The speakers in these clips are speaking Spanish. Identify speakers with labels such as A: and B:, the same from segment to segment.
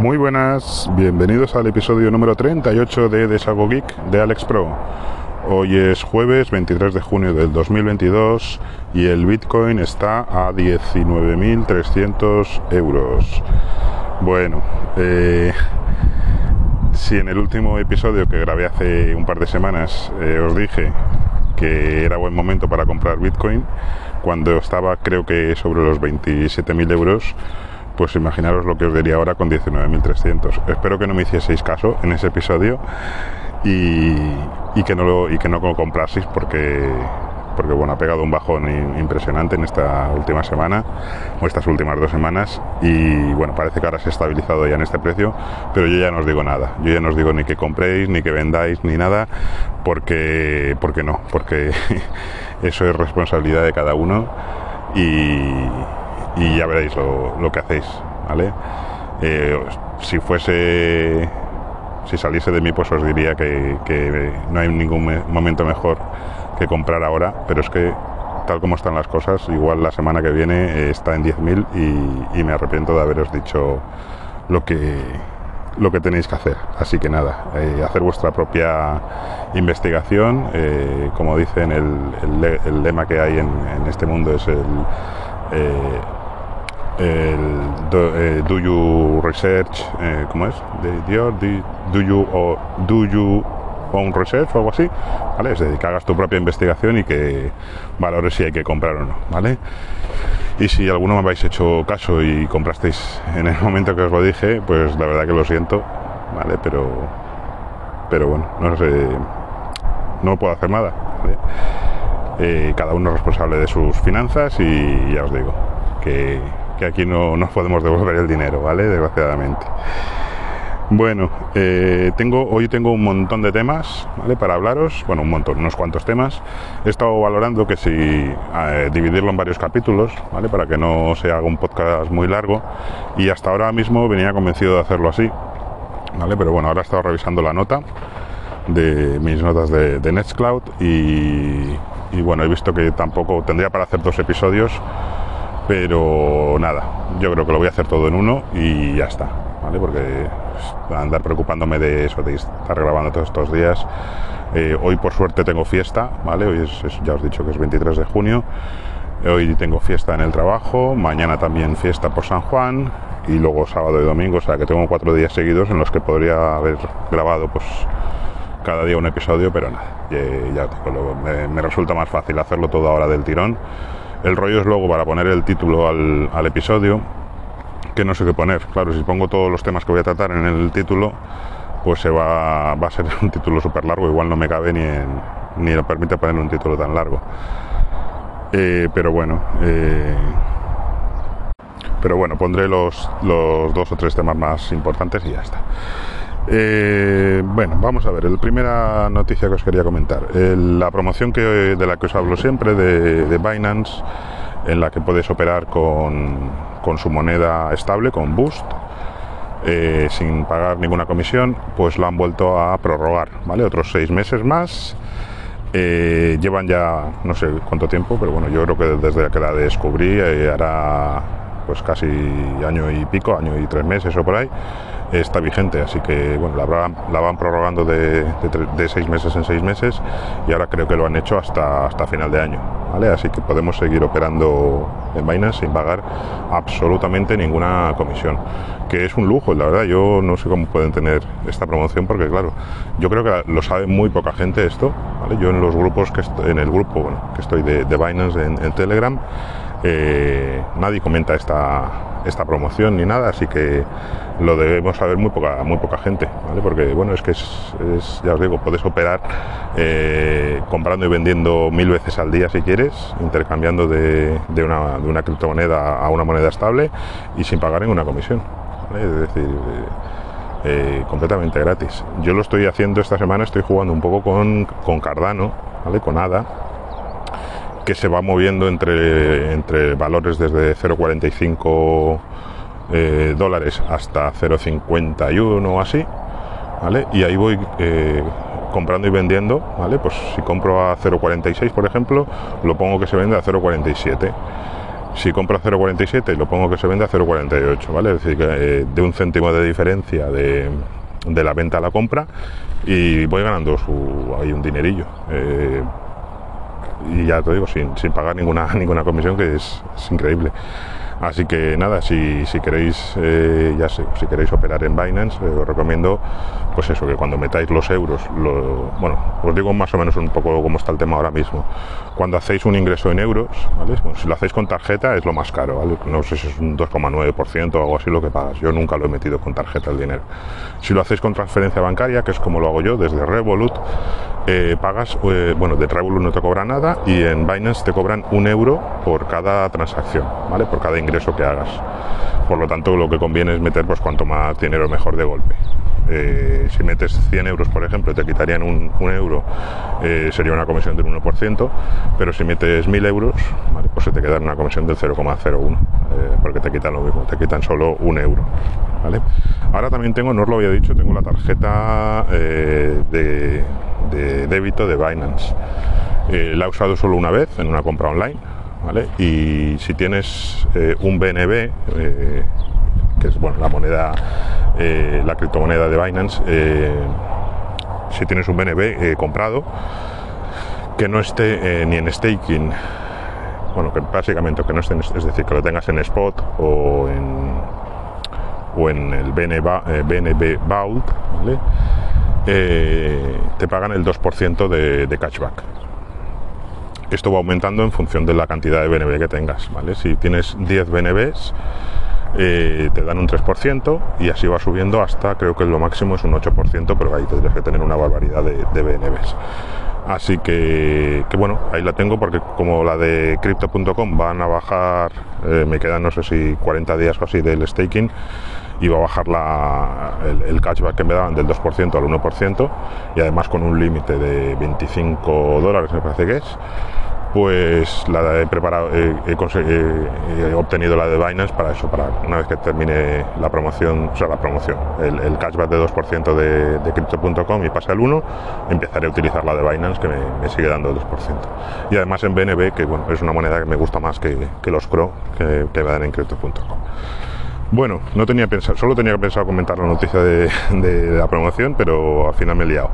A: Muy buenas, bienvenidos al episodio número 38 de Desago Geek de Alex Pro. Hoy es jueves 23 de junio del 2022 y el Bitcoin está a 19.300 euros. Bueno, eh, si en el último episodio que grabé hace un par de semanas eh, os dije que era buen momento para comprar Bitcoin, cuando estaba creo que sobre los 27.000 euros, pues imaginaros lo que os diría ahora con 19.300. Espero que no me hicieseis caso en ese episodio y, que no lo, y que no lo compraseis porque porque bueno, ha pegado un bajón impresionante en esta última semana o estas últimas dos semanas y bueno, parece que ahora se ha estabilizado ya en este precio, pero yo ya no os digo nada, yo ya no os digo ni que compréis, ni que vendáis, ni nada, porque, porque no, porque eso es responsabilidad de cada uno y, ya veréis lo, que hacéis, ¿vale? Eh, si fuese si saliese de mí pues os diría que, que no hay ningún momento mejor que comprar ahora, pero es que tal como están las cosas, igual la semana que viene eh, está en 10.000 y, y me arrepiento de haberos dicho lo que lo que tenéis que hacer. Así que nada, eh, hacer vuestra propia investigación. Como dicen, el, el, lema que hay en, este mundo es el, el do, you research, ¿cómo es? Do, do, you, do you un research o algo así, ¿vale? Es decir, que hagas tu propia investigación y que valores si hay que comprar o no, ¿vale? Y si alguno me habéis hecho caso y comprasteis en el momento que os lo dije, pues la verdad que lo siento, ¿vale? Pero, pero bueno, no sé, no puedo hacer nada, eh, cada uno es responsable de sus finanzas y ya os digo que, que aquí no nos podemos devolver el dinero, ¿vale? Desgraciadamente. Bueno, eh, tengo, hoy tengo un montón de temas ¿vale? para hablaros, bueno, un montón, unos cuantos temas. He estado valorando que si eh, dividirlo en varios capítulos, ¿vale? para que no se haga un podcast muy largo, y hasta ahora mismo venía convencido de hacerlo así, ¿vale? pero bueno, ahora he estado revisando la nota de mis notas de, de Nextcloud y, y bueno, he visto que tampoco tendría para hacer dos episodios, pero nada, yo creo que lo voy a hacer todo en uno y ya está, ¿vale? Porque andar preocupándome de eso, de estar grabando todos estos días. Eh, hoy por suerte tengo fiesta, ¿vale? Hoy es, ya os he dicho que es 23 de junio. Hoy tengo fiesta en el trabajo, mañana también fiesta por San Juan y luego sábado y domingo, o sea que tengo cuatro días seguidos en los que podría haber grabado pues cada día un episodio, pero nada, ya, me, resulta más fácil hacerlo todo ahora del tirón. El rollo es luego para poner el título al, al episodio, que no sé qué poner. Claro, si pongo todos los temas que voy a tratar en el título, pues se va, a ser un título súper largo, igual no me cabe ni, ni lo permite poner un título tan largo. Eh, pero bueno, eh, pero bueno, pondré los, los dos o tres temas más importantes y ya está. Eh, bueno, vamos a ver, la primera noticia que os quería comentar, la promoción que, de la que os hablo siempre de, de Binance, en la que puedes operar con, con su moneda estable, con Boost, eh, sin pagar ninguna comisión, pues lo han vuelto a prorrogar, ¿vale? Otros seis meses más. Eh, llevan ya no sé cuánto tiempo, pero bueno, yo creo que desde que la descubrí eh, hará pues casi año y pico, año y tres meses o por ahí, está vigente. Así que bueno, la, la van prorrogando de, de, seis meses en seis meses y ahora creo que lo han hecho hasta, hasta final de año. ¿vale? Así que podemos seguir operando en Binance sin pagar absolutamente ninguna comisión. Que es un lujo, la verdad. Yo no sé cómo pueden tener esta promoción porque claro, yo creo que lo sabe muy poca gente esto. Yo en los grupos que en el grupo que estoy de, de Binance en, en Telegram eh, nadie comenta esta, esta promoción ni nada, así que lo debemos saber muy poca, muy poca gente, ¿vale? Porque bueno, es que es, ya os digo, puedes operar eh, comprando y vendiendo mil veces al día si quieres, intercambiando de, de, una, de una criptomoneda a una moneda estable y sin pagar ninguna comisión. Es decir, eh, completamente gratis. Yo lo estoy haciendo esta semana, estoy jugando un poco con, con Cardano, ¿vale? Con ADA que se va moviendo entre, entre valores desde 0,45 eh, dólares hasta 0,51 o así, ¿vale? Y ahí voy eh, comprando y vendiendo, ¿vale? Pues si compro a 0,46 por ejemplo, lo pongo que se vende a 0,47. si compro a 0,47 lo pongo que se vende a 0,48, ¿vale? Es decir, que eh, de un céntimo de diferencia de, de, la venta a la compra y voy ganando su, ahí un dinerillo. Y ya te digo, sin, sin pagar ninguna, ninguna comisión, que es, es increíble. Así que nada, si, si queréis, eh, ya sé, si queréis operar en Binance, eh, os recomiendo, pues eso, que cuando metáis los euros, lo, bueno, os digo más o menos un poco cómo está el tema ahora mismo. Cuando hacéis un ingreso en euros, ¿vale? si lo hacéis con tarjeta es lo más caro, ¿vale? No sé si es un 2,9% o algo así lo que pagas. Yo nunca lo he metido con tarjeta el dinero. Si lo hacéis con transferencia bancaria, que es como lo hago yo desde Revolut, eh, pagas, eh, bueno, de Revolut no te cobra nada y en Binance te cobran un euro por cada transacción, ¿vale? Por cada ingreso que hagas. Por lo tanto, lo que conviene es meter, pues cuanto más dinero mejor de golpe. Eh, si metes 100 euros, por ejemplo, te quitarían un, un euro, eh, sería una comisión del 1%, pero si metes 1000 euros, ¿vale? pues se te queda una comisión del 0,01, eh, porque te quitan lo mismo, te quitan solo un euro. ¿vale? Ahora también tengo, no os lo había dicho, tengo la tarjeta eh, de, de, débito de Binance. Eh, la he usado solo una vez en una compra online, ¿vale? Y si tienes un BNB, que es bueno, la moneda, eh, la criptomoneda de Binance, eh, si tienes un BNB eh, comprado, que no esté ni en staking, bueno, que básicamente que no esté, es decir, que lo tengas en spot o en, o en el BNB, BNB Vault, te pagan el 2% de, de cashback esto va aumentando en función de la cantidad de BNB que tengas, ¿vale? Si tienes 10 BNBs, eh, te dan un 3% y así va subiendo hasta, creo que lo máximo es un 8%, pero ahí tendrías que tener una barbaridad de, BNBs. Así que, que, bueno, ahí la tengo porque como la de crypto.com van a bajar, eh, me quedan no sé si 40 días o así del staking, va a bajar la, el, el, cashback que me daban del 2% al 1% y además con un límite de 25 dólares me parece que es pues la he preparado, he, he, he, obtenido la de Binance para eso, para una vez que termine la promoción, o sea, la promoción, el, el cashback de 2% de, de Crypto.com y pase al 1, empezaré a utilizar la de Binance que me, me, sigue dando el 2%. Y además en BNB, que bueno, es una moneda que me gusta más que, que los CRO que, que me dan en Crypto.com. Bueno, no tenía pensado, solo tenía pensado comentar la noticia de, la promoción, pero al final me he liado.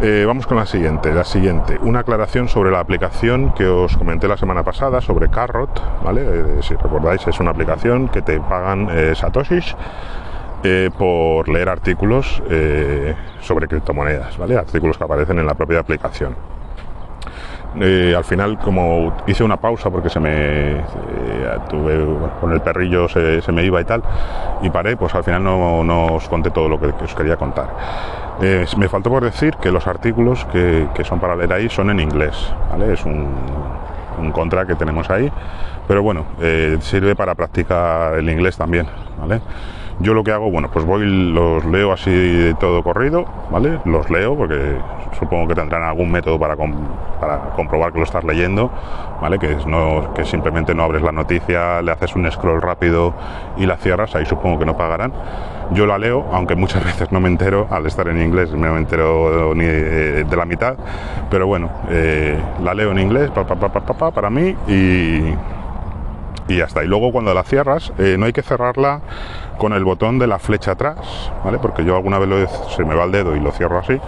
A: Eh, vamos con la siguiente. La siguiente, una aclaración sobre la aplicación que os comenté la semana pasada sobre Carrot, ¿vale? Eh, si recordáis, es una aplicación que te pagan eh, satoshis eh, por leer artículos sobre criptomonedas, ¿vale? Artículos que aparecen en la propia aplicación. Eh, al final como hice una pausa porque se me eh, tuve con el perrillo se, se, me iba y tal y paré pues al final no, no os conté todo lo que, os quería contar eh, me faltó por decir que los artículos que, que, son para leer ahí son en inglés ¿vale? es un, un contra que tenemos ahí pero bueno sirve para practicar el inglés también ¿vale? Yo lo que hago, bueno, pues voy, los leo así de todo corrido, ¿vale? Los leo porque supongo que tendrán algún método para, com para comprobar que lo estás leyendo, ¿vale? Que, es no, que simplemente no abres la noticia, le haces un scroll rápido y la cierras, ahí supongo que no pagarán. Yo la leo, aunque muchas veces no me entero, al estar en inglés no me entero ni de, de la mitad, pero bueno, eh, la leo en inglés pa, pa, pa, para mí y y ya está. Y luego cuando la cierras, eh, no hay que cerrarla con el botón de la flecha atrás, ¿vale? Porque yo alguna vez lo, se me va el dedo y lo cierro así.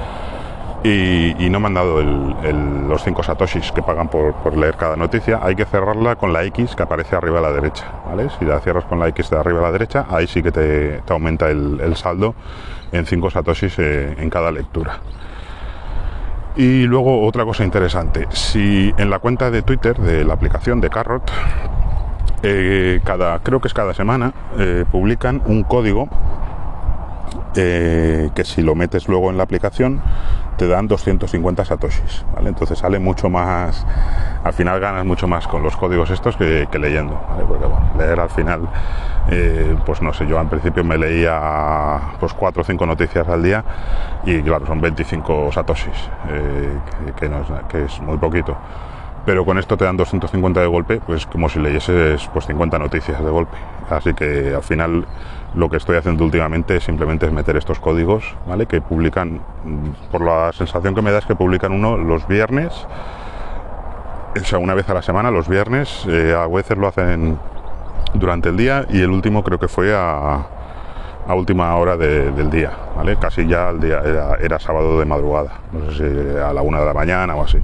A: Y, no me han dado los 5 satoshis que pagan por, leer cada noticia. Hay que cerrarla con la X que aparece arriba a la derecha, ¿vale? Si la cierras con la X de arriba a la derecha, ahí sí que te, aumenta el, el, saldo en 5 satoshis eh, en cada lectura. Y luego otra cosa interesante, si en la cuenta de Twitter de la aplicación de Carrot eh, cada, creo que es cada semana, eh, publican un código eh, que si lo metes luego en la aplicación te dan 250 satoshis, ¿vale? Entonces sale mucho más, al final ganas mucho más con los códigos estos que, leyendo. Porque bueno, leer al final, eh, pues no sé, yo al principio me leía pues 4 o 5 noticias al día y claro, son 25 satoshis, eh, que, que, que es muy poquito pero con esto te dan 250 de golpe, pues como si leyeses pues 50 noticias de golpe. Así que al final lo que estoy haciendo últimamente simplemente es meter estos códigos, ¿vale? Que publican, por la sensación que me da es que publican uno los viernes o sea, una vez a la semana, los viernes, eh, a veces lo hacen durante el día y el último creo que fue a, a última hora del día, ¿vale? Casi ya el día era, sábado de madrugada, no sé si a la una de la mañana o así.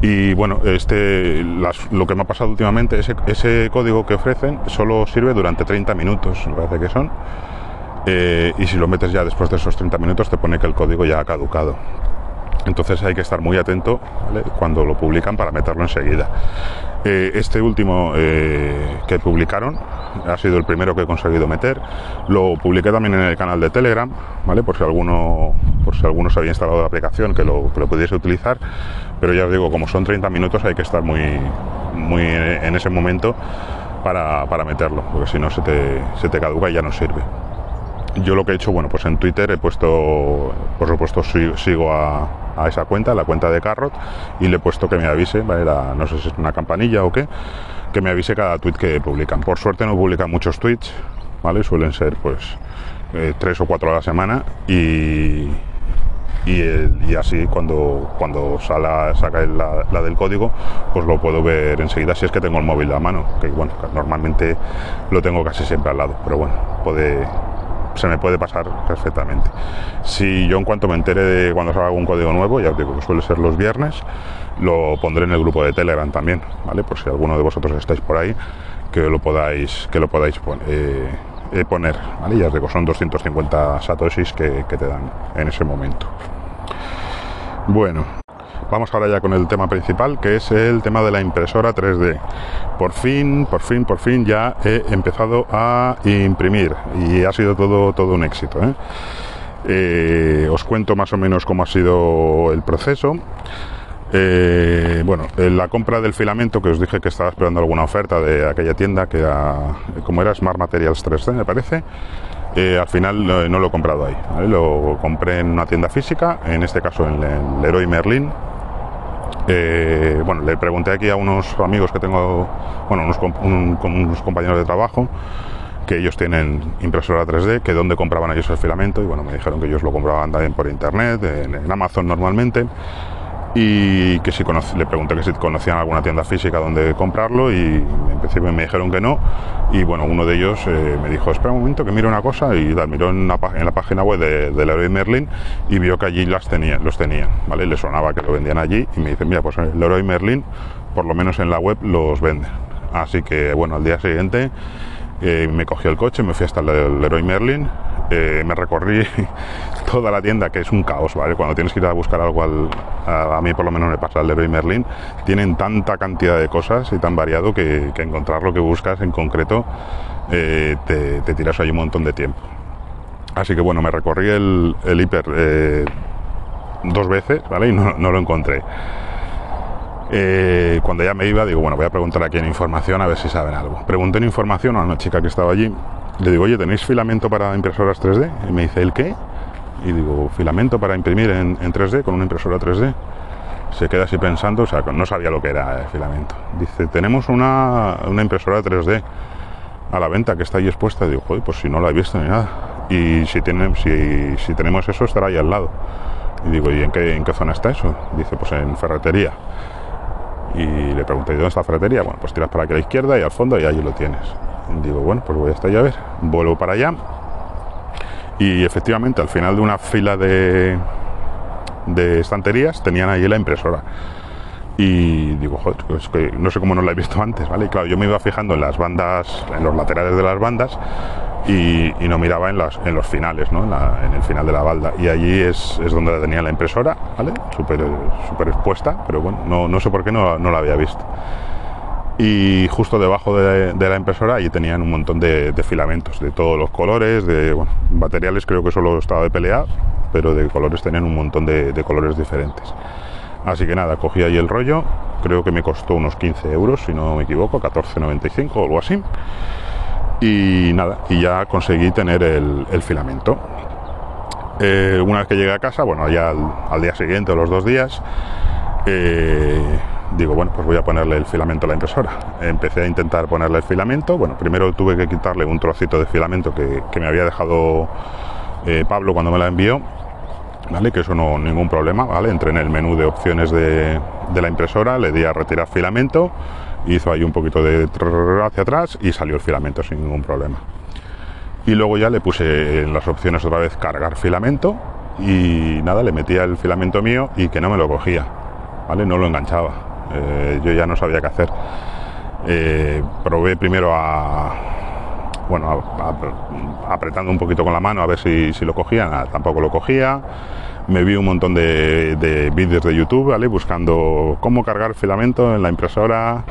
A: Y bueno, este, lo que me ha pasado últimamente, ese, ese código que ofrecen solo sirve durante 30 minutos, me parece que son. Eh, y si lo metes ya después de esos 30 minutos te pone que el código ya ha caducado. Entonces hay que estar muy atento cuando lo publican para meterlo enseguida. Eh, este último eh, que publicaron ha sido el primero que he conseguido meter. Lo publiqué también en el canal de Telegram, ¿vale? Por si alguno, por si alguno se había instalado la aplicación que lo, pudiese utilizar. Pero ya os digo, como son 30 minutos hay que estar muy, muy en ese momento para, meterlo, porque si no se te, se te caduca y ya no sirve yo lo que he hecho, bueno, pues en Twitter he puesto, por supuesto, sigo a, esa cuenta, la cuenta de Carrot, y le he puesto que me avise, ¿vale? no sé si es una campanilla o qué, que me avise cada tweet que publican. Por suerte no publican muchos tweets, ¿vale? Suelen ser pues eh, tres o cuatro a la semana y, y, así cuando, cuando saca la, la, del código, pues lo puedo ver enseguida si es que tengo el móvil a mano, que bueno, normalmente lo tengo casi siempre al lado, pero bueno, puede se me puede pasar perfectamente. Si yo en cuanto me entere de cuando salga algún código nuevo, ya os digo que suele ser los viernes, lo pondré en el grupo de Telegram también, ¿vale? Por si alguno de vosotros estáis por ahí, que lo podáis, que lo podáis eh, eh, poner, ¿vale? Ya os digo, son 250 satoshis que te dan en ese momento. Bueno, Vamos ahora ya con el tema principal, que es el tema de la impresora 3D. Por fin, por fin, por fin ya he empezado a imprimir y ha sido todo, todo un éxito. ¿eh? Eh, os cuento más o menos cómo ha sido el proceso. Eh, bueno, la compra del filamento que os dije que estaba esperando alguna oferta de aquella tienda que como era Smart Materials 3D, me parece. Al final no lo he comprado ahí, lo compré en una tienda física, en este caso en el Leroy Merlin, eh, bueno, le pregunté aquí a unos amigos que tengo, bueno, unos, unos compañeros de trabajo, que ellos tienen impresora 3D, que dónde compraban ellos el filamento, y bueno, me dijeron que ellos lo compraban también por internet, en Amazon normalmente, y que si le pregunté que si conocían alguna tienda física donde comprarlo y en principio me dijeron que no. Y bueno uno de ellos eh, me dijo espera un momento que mire una cosa y tal, miró en, la página web de, de Leroy Merlin y vio que allí las tenían, los tenían vale le sonaba que lo vendían allí y me dice mira pues el Leroy Merlin por lo menos en la web los venden así que bueno al día siguiente eh, me cogí el coche me fui hasta el Leroy Merlin eh, me recorrí toda la tienda, que es un caos, ¿vale? Cuando tienes que ir a buscar algo, al, a, mí por lo menos me pasa al Leroy Merlin, tienen tanta cantidad de cosas y tan variado que, encontrar lo que buscas en concreto eh, te, tiras ahí un montón de tiempo. Así que bueno, me recorrí el, hiper eh, dos veces, ¿vale? Y no, lo encontré. cuando ya me iba, digo, bueno, voy a preguntar aquí en información a ver si saben algo. Pregunté en información a una chica que estaba allí, le digo, oye, ¿tenéis filamento para impresoras 3D? Y me dice, ¿el qué? y digo, filamento para imprimir en, 3D con una impresora 3D. Se queda así pensando, o sea, no sabía lo que era el filamento. Dice, tenemos una, una impresora 3D a la venta que está ahí expuesta. digo, joder, pues si no la he visto ni nada. Y si, tiene, si, si tenemos eso, estará ahí al lado. Y digo, ¿y en qué, en qué zona está eso? Dice, pues en ferretería. Y le pregunté, ¿dónde está la ferretería? Bueno, pues tiras para aquí a la izquierda y al fondo y allí lo tienes. Y digo, bueno, pues voy hasta allá a ver. Vuelvo para allá y efectivamente, al final de una fila de, de estanterías tenían ahí la impresora. Y digo, joder, es que no sé cómo no la he visto antes, ¿vale? Y claro, yo me iba fijando en las bandas, en los laterales de las bandas y, no miraba en, las, en los finales, ¿no? En, el final de la balda. Y allí es, es donde tenía la impresora, ¿vale? Súper expuesta, pero bueno, no, no sé por qué no, no la había visto y justo debajo de, la impresora ahí tenían un montón de, filamentos de todos los colores, de materiales creo que solo estaba de pelea, pero de colores tenían un montón de, colores diferentes. Así que nada, cogí ahí el rollo, creo que me costó unos 15 euros, si no me equivoco, 14,95 o algo así. Y nada, y ya conseguí tener el, filamento. Eh, una vez que llegué a casa, bueno, ya al, día siguiente o los dos días, eh, digo, bueno, pues voy a ponerle el filamento a la impresora. Empecé a intentar ponerle el filamento. Bueno, primero tuve que quitarle un trocito de filamento que, me había dejado eh, Pablo cuando me la envió. ¿vale? Que eso no ningún problema, ¿vale? Entré en el menú de opciones de, de la impresora, le di a retirar filamento, hizo ahí un poquito de hacia atrás y salió el filamento sin ningún problema. Y luego ya le puse en las opciones otra vez cargar filamento y nada, le metía el filamento mío y que no me lo cogía, ¿vale? No lo enganchaba. Eh, yo ya no sabía qué hacer. Eh, probé primero a, bueno, apretando un poquito con la mano a ver si, lo cogía, nada, tampoco lo cogía. Me vi un montón de, vídeos de YouTube, ¿vale? Buscando cómo cargar filamento en la impresora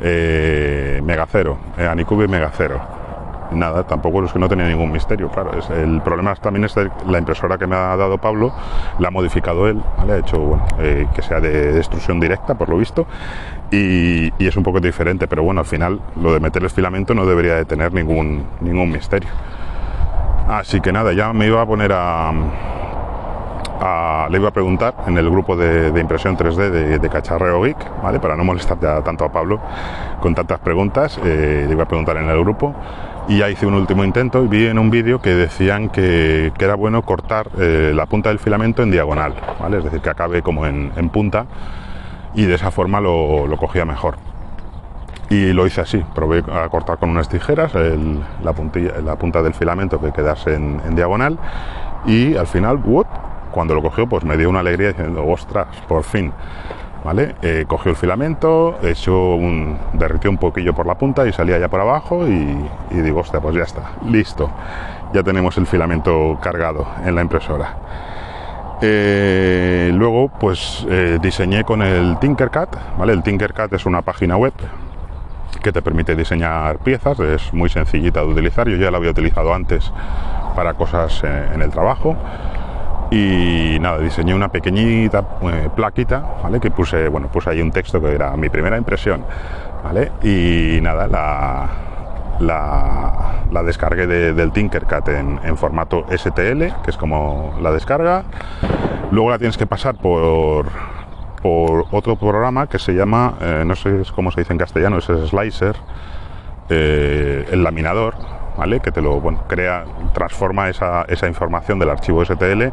A: eh, Megacero, eh, Anycubic Megacero nada, tampoco es que no tenía ningún misterio, claro. Es, el problema también es la impresora que me ha dado Pablo, la ha modificado él, ha hecho eh, que sea de destrucción directa, por lo visto, y, es un poco diferente, pero bueno, al final lo de meter el filamento no debería de tener ningún, ningún misterio. Así que nada, ya me iba a poner a, le iba a preguntar en el grupo de, impresión 3D de, Cacharreo Geek, ¿vale? Para no molestar tanto a Pablo con tantas preguntas, eh, le iba a preguntar en el grupo y ya hice un último intento y vi en un vídeo que decían que, era bueno cortar eh, la punta del filamento en diagonal, ¿vale? es decir, que acabe como en, punta y de esa forma lo, cogía mejor. Y lo hice así, probé a cortar con unas tijeras la, la punta del filamento que quedase en, diagonal y al final, cuando lo cogió, pues me dio una alegría diciendo, ostras, por fin. ¿Vale? Eh, cogió el filamento, echó un, derritió un poquillo por la punta y salía ya por abajo y, digo, hostia, pues ya está, listo. Ya tenemos el filamento cargado en la impresora. Eh, luego, pues eh, diseñé con el Tinkercad, ¿vale? El Tinkercad es una página web que te permite diseñar piezas, es muy sencillita de utilizar, yo ya la había utilizado antes para cosas en el trabajo y nada, diseñé una pequeñita eh, plaquita, ¿vale? Que puse, bueno, puse ahí un texto que era mi primera impresión, ¿vale? Y nada, la, la, descargué del Tinkercad en, formato STL, que es como la descarga. Luego la tienes que pasar por, por otro programa que se llama, eh, no sé cómo se dice en castellano, es Slicer, eh, el laminador, que te lo crea, transforma esa, información del archivo STL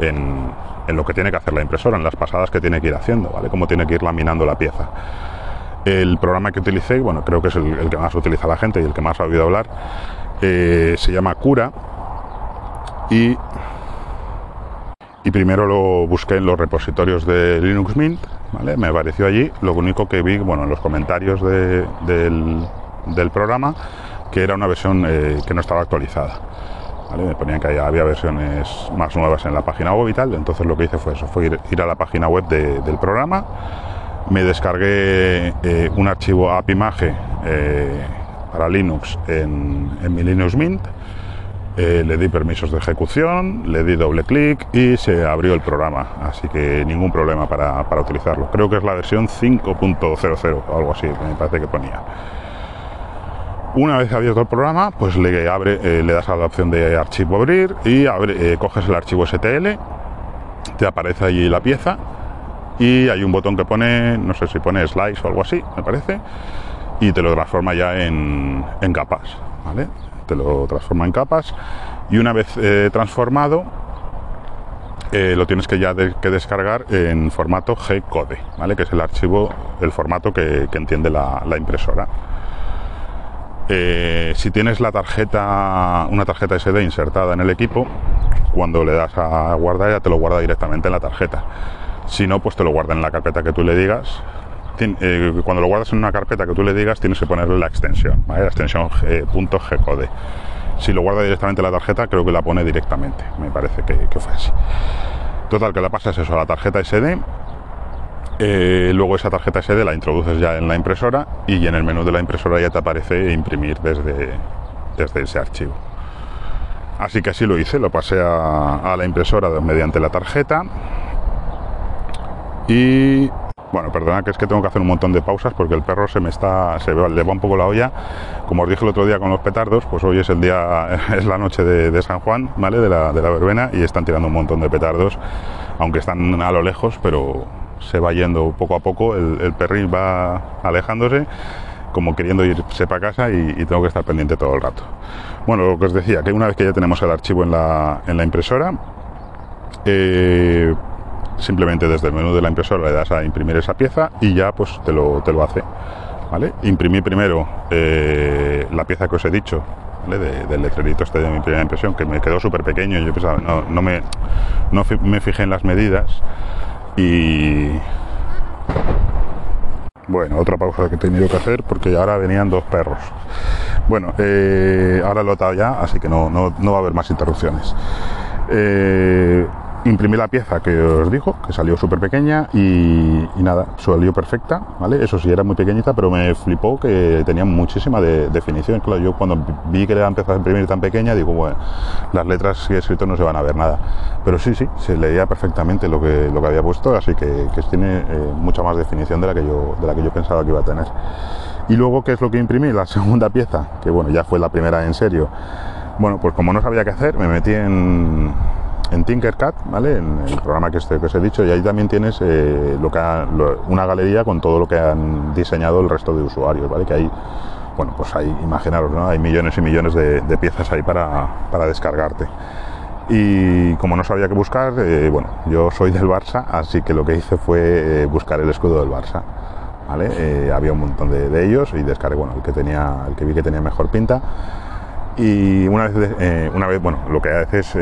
A: en, lo que tiene que hacer la impresora, en las pasadas que tiene que ir haciendo, ¿vale? Cómo tiene que ir laminando la pieza. El programa que utilicé, bueno, creo que es el, que más utiliza la gente y el que más ha oído hablar, eh, se llama Cura y, y primero lo busqué en los repositorios de Linux Mint, ¿vale? Me apareció allí, lo único que vi, bueno, en los comentarios del, del programa, que era una versión eh, que no estaba actualizada. Me ponían que había versiones más nuevas en la página web y tal, entonces lo que hice fue eso, fue ir, a la página web del programa, me descargué eh, un archivo AppImage eh, para Linux en, mi Linux Mint, le di permisos de ejecución, le di doble clic y se abrió el programa, así que ningún problema para, para utilizarlo. Creo que es la versión 5.00 o algo así, me parece que ponía. Una vez abierto el programa, pues le, abre, eh, le das a la opción de archivo abrir y eh, coges el archivo STL, te aparece allí la pieza y hay un botón que pone, no sé si pone slice o algo así, me parece, y te lo transforma ya en, capas, ¿vale? Te lo transforma en capas y una vez eh, transformado, lo tienes que ya que descargar en formato G-code, ¿vale? Que es el archivo, el formato que, entiende la impresora. Eh, si tienes la tarjeta, una tarjeta SD insertada en el equipo, cuando le das a guardar ya te lo guarda directamente en la tarjeta. Si no, pues te lo guarda en la carpeta que tú le digas. Eh, cuando lo guardas en una carpeta que tú le digas, tienes que ponerle la extensión, la extensión .gcode. Si lo guarda directamente en la tarjeta, creo que la pone directamente. Me parece que, que fue así. Total, que la pasas eso a la tarjeta SD eh, luego esa tarjeta SD la introduces ya en la impresora y en el menú de la impresora ya te aparece imprimir desde, desde ese archivo. Así que así lo hice, lo pasé a, la impresora mediante la tarjeta y bueno, perdona que es que tengo que hacer un montón de pausas porque el perro se me está, se le va un poco la olla. Como os dije el otro día con los petardos, pues hoy es el día, es la noche de, San Juan, ¿vale? De la, de la verbena y están tirando un montón de petardos, aunque están a lo lejos, pero se va yendo poco a poco, el, perrín va alejándose como queriendo irse para casa y, tengo que estar pendiente todo el rato. Bueno, lo que os decía, que una vez que ya tenemos el archivo en la, en la impresora, eh, simplemente desde el menú de la impresora le das a imprimir esa pieza y ya pues te lo, te lo hace. ¿vale? Imprimí primero eh, la pieza que os he dicho, del letrerito este de mi primera impresión, que me quedó súper pequeño. Yo pensaba, no, no, me, no me fijé en las medidas y. Bueno, otra pausa que he tenido que hacer porque ahora venían dos perros. Bueno, eh, ahora lo he atado ya, así que no, no, no va a haber más interrupciones. Eh, imprimí la pieza que os dijo, que salió súper pequeña y, nada, salió perfecta, ¿vale? Eso sí, era muy pequeñita, pero me flipó que tenía muchísima definición. Claro, yo cuando vi que le empezado a imprimir tan pequeña, digo, bueno, las letras que he escrito no se van a ver nada. Pero sí, sí, se leía perfectamente lo que, lo que había puesto, así que, tiene eh, mucha más definición de la, que yo, de la que yo pensaba que iba a tener. Y luego, ¿qué es lo que imprimí? La segunda pieza, que bueno, ya fue la primera en serio. Bueno, pues como no sabía qué hacer, me metí en en Tinkercad, ¿vale? En el programa que, este, que os he dicho, y ahí también tienes eh, lo que una galería con todo lo que han diseñado el resto de usuarios, ¿vale? Que hay, bueno, pues hay, imaginaros, ¿no? Hay millones y millones de, piezas ahí para, descargarte. Y como no sabía qué buscar, eh, bueno, yo soy del Barça, así que lo que hice fue eh, buscar el escudo del Barça. ¿Vale? había un montón de, ellos y descargué bueno, el que tenía, el que vi que tenía mejor pinta. Y una vez, una vez bueno, lo que haces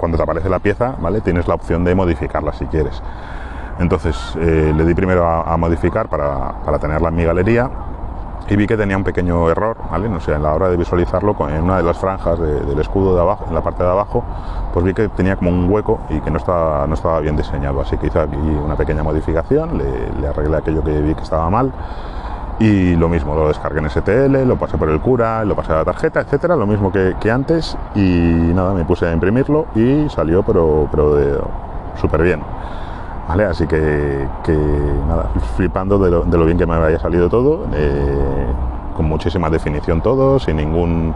A: cuando te aparece la pieza, ¿vale? Tienes la opción de modificarla si quieres. Entonces eh, le di primero a, modificar para, tenerla en mi galería y vi que tenía un pequeño error, ¿vale? No sé, en la hora de visualizarlo, en una de las franjas del escudo de abajo, en la parte de abajo, pues vi que tenía como un hueco y que no estaba, no estaba bien diseñado. Así que hice aquí una pequeña modificación, le, le arreglé aquello que vi que estaba mal y lo mismo, lo descargué en STL, lo pasé por el cura, lo pasé a la tarjeta, etcétera, lo mismo que, antes y nada, me puse a imprimirlo y salió pero, pero súper bien. ¿Vale? Así que, nada, flipando de lo, bien que me había salido todo, eh, con muchísima definición todo, sin ningún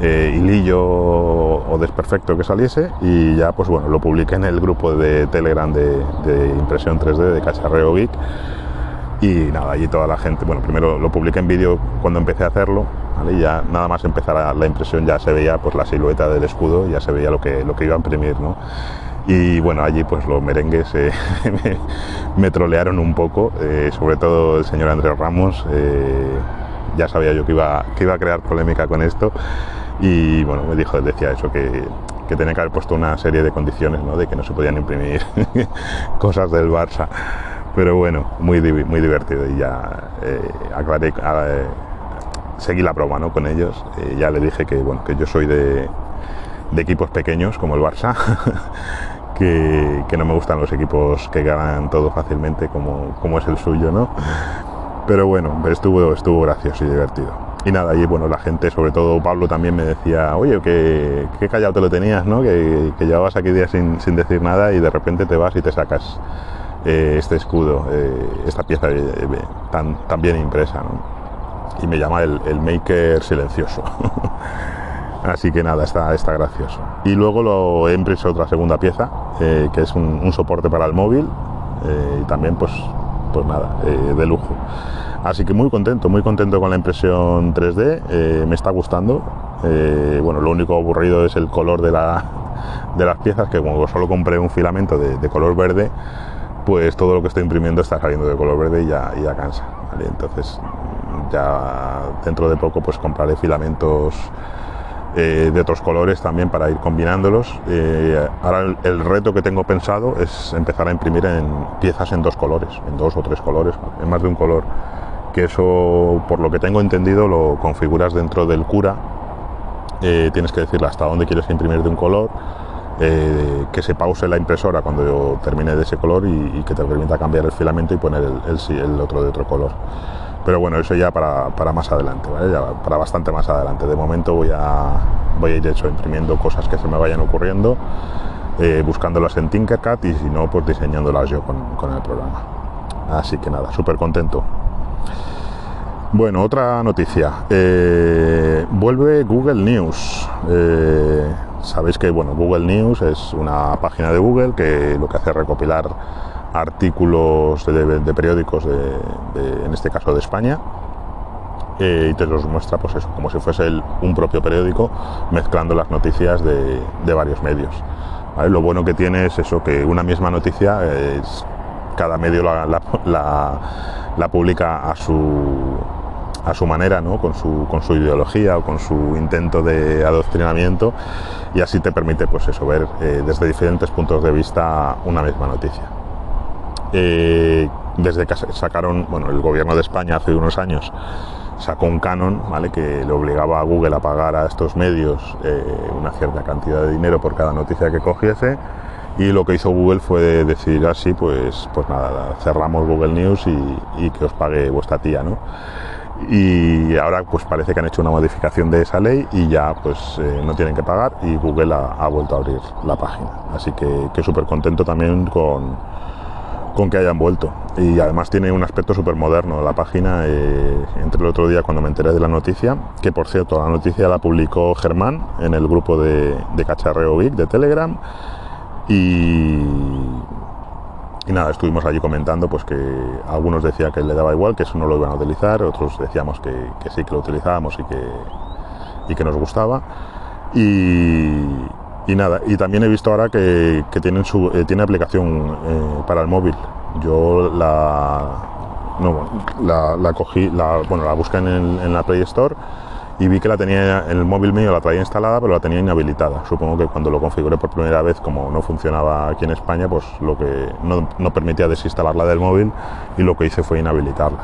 A: eh, hilillo o desperfecto que saliese y ya pues bueno, lo publiqué en el grupo de Telegram de, impresión 3D de Cacharreo Geek y nada, allí toda la gente, bueno, primero lo publiqué en vídeo cuando empecé a hacerlo, y ya nada más empezar la impresión ya se veía pues la silueta del escudo, ya se veía lo que, lo que iba a imprimir, ¿no? Y bueno, allí pues los merengues eh, me, trolearon un poco, eh, sobre todo el señor Andrés Ramos, eh, ya sabía yo que iba, que iba a crear polémica con esto y bueno, me dijo, decía eso, que, que tenía que haber puesto una serie de condiciones, ¿no? De que no se podían imprimir cosas del Barça pero bueno, muy, muy divertido y ya eh, aclaré, eh, seguí la broma ¿no? con ellos. Eh, ya le dije que, bueno, que yo soy de, equipos pequeños como el Barça, que, no me gustan los equipos que ganan todo fácilmente como, como es el suyo, ¿no? Pero bueno, estuvo, estuvo gracioso y divertido. Y nada, y bueno, la gente, sobre todo Pablo, también me decía, oye, que, callado te lo tenías, ¿no? Que, que llevabas aquí días sin, sin decir nada y de repente te vas y te sacas eh, este escudo, eh, esta pieza eh, tan, tan, bien impresa. Y me llama el, maker silencioso. Así que nada, está, está gracioso. Y luego lo he impreso otra segunda pieza, que es un, soporte para el móvil. y también, pues, pues nada, de lujo. Así que muy contento, muy contento con la impresión 3D. me está gustando. bueno, lo único aburrido es el color de, la, de las piezas, que como solo compré un filamento de, de color verde, pues todo lo que estoy imprimiendo está saliendo de color verde y ya, ya cansa. Entonces ya dentro de poco pues compraré filamentos eh, de otros colores también para ir combinándolos. Eh, ahora el, reto que tengo pensado es empezar a imprimir en piezas en dos colores, en dos o tres colores, en más de un color. Que eso, por lo que tengo entendido, lo configuras dentro del cura. Eh, tienes que decirle hasta dónde quieres imprimir de un color eh, que se pause la impresora cuando yo termine de ese color y, que te permita cambiar el filamento y poner el, el, otro de otro color. Pero bueno, eso ya para, más adelante, para bastante más adelante. De momento voy a, voy a hecho imprimiendo cosas que se me vayan ocurriendo, eh, buscándolas en Tinkercad y si no, pues diseñándolas yo con, con el programa. Así que nada, súper contento. Bueno, otra noticia. Eh, vuelve Google News. Sabéis que bueno, Google News es una página de Google que lo que hace es recopilar artículos de, periódicos, en este caso de España, eh, y te los muestra pues como si fuese un propio periódico, mezclando las noticias de, varios medios. Lo bueno que tiene es eso, que una misma noticia es, cada medio la, publica a su, a su manera, ¿no? con, su, con su ideología o con su intento de adoctrinamiento y así te permite pues eso, ver eh, desde diferentes puntos de vista una misma noticia. Eh, desde que sacaron, bueno, el gobierno de España hace unos años sacó un canon, ¿vale? Que le obligaba a Google a pagar a estos medios eh, una cierta cantidad de dinero por cada noticia que cogiese y lo que hizo Google fue decir así, pues, pues nada, cerramos Google News y, que os pague vuestra tía, ¿no? Y ahora pues parece que han hecho una modificación de esa ley y ya pues eh, no tienen que pagar y Google ha, vuelto a abrir la página. Así que, que súper contento también con, con que hayan vuelto. Y además tiene un aspecto súper moderno la página. Eh, entre el otro día cuando me enteré de la noticia, que por cierto la noticia la publicó Germán en el grupo de, de Cacharreo Geek de Telegram y, nada, estuvimos allí comentando pues que algunos decían que le daba igual, que eso no lo iban a utilizar, otros decíamos que, sí que lo utilizábamos y que, y que nos gustaba. Y, nada, y también he visto ahora que, tienen su, eh, tiene aplicación eh, para el móvil. Yo la, no, la, cogí, la, bueno, la busqué en, en la Play Store y vi que la tenía en el móvil mío, la traía instalada, pero la tenía inhabilitada. Supongo que cuando lo configuré por primera vez, como no funcionaba aquí en España, pues lo que no, no permitía desinstalarla del móvil y lo que hice fue inhabilitarla.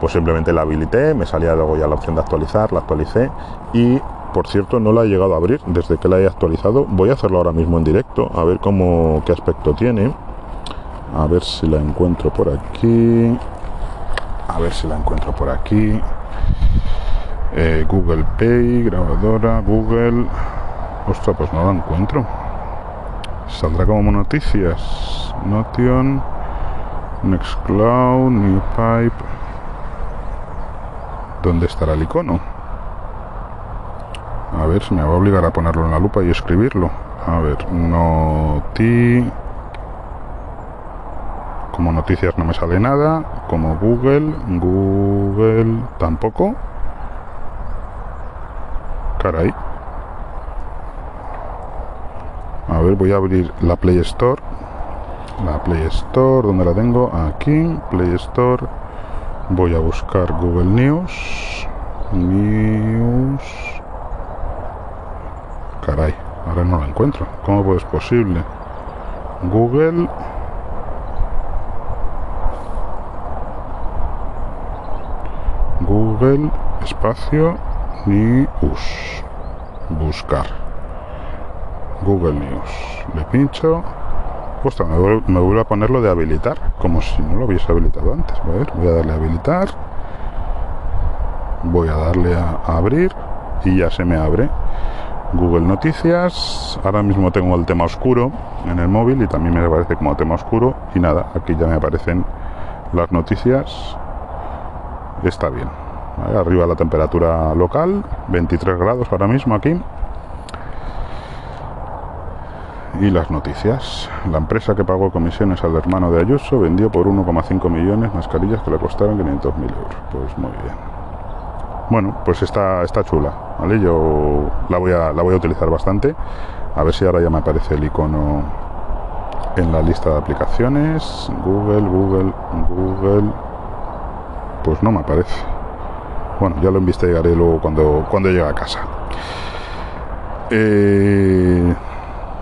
A: Pues simplemente la habilité, me salía luego ya la opción de actualizar, la actualicé y por cierto no la he llegado a abrir desde que la he actualizado. Voy a hacerlo ahora mismo en directo, a ver cómo qué aspecto tiene. A ver si la encuentro por aquí. A ver si la encuentro por aquí. Eh, Google Pay, grabadora, Google. Ostras, pues no la encuentro. Saldrá como noticias. Notion, Nextcloud, Newpipe. ¿Dónde estará el icono? A ver, si me va a obligar a ponerlo en la lupa y escribirlo. A ver, noti. Como noticias no me sale nada. Como Google, Google tampoco. Caray. A ver, voy a abrir la Play Store. La Play Store, ¿dónde la tengo? Aquí, Play Store. Voy a buscar Google News. News. Caray, ahora no la encuentro. ¿Cómo es posible? Google. Google, espacio, News. Buscar. Google News. Le pincho. Me, vuelvo a ponerlo de habilitar, como si no lo hubiese habilitado antes. A ver, voy a darle a habilitar. Voy a darle a, abrir y ya se me abre. Google Noticias. Ahora mismo tengo el tema oscuro en el móvil y también me aparece como tema oscuro. Y nada, aquí ya me aparecen las noticias. Está bien. Arriba la temperatura local, 23 grados ahora mismo aquí. Y las noticias. La empresa que pagó comisiones al hermano de Ayuso vendió por 1,5 millones mascarillas que le costaron 500.000 euros. Pues muy bien. Bueno, pues está, está chula, ¿vale? Yo la voy, a, la voy a utilizar bastante. A ver si ahora ya me aparece el icono en la lista de aplicaciones. Google, Google, Google. Pues no me aparece. Bueno, ya lo investigaré luego cuando, cuando llegue a casa. Eh,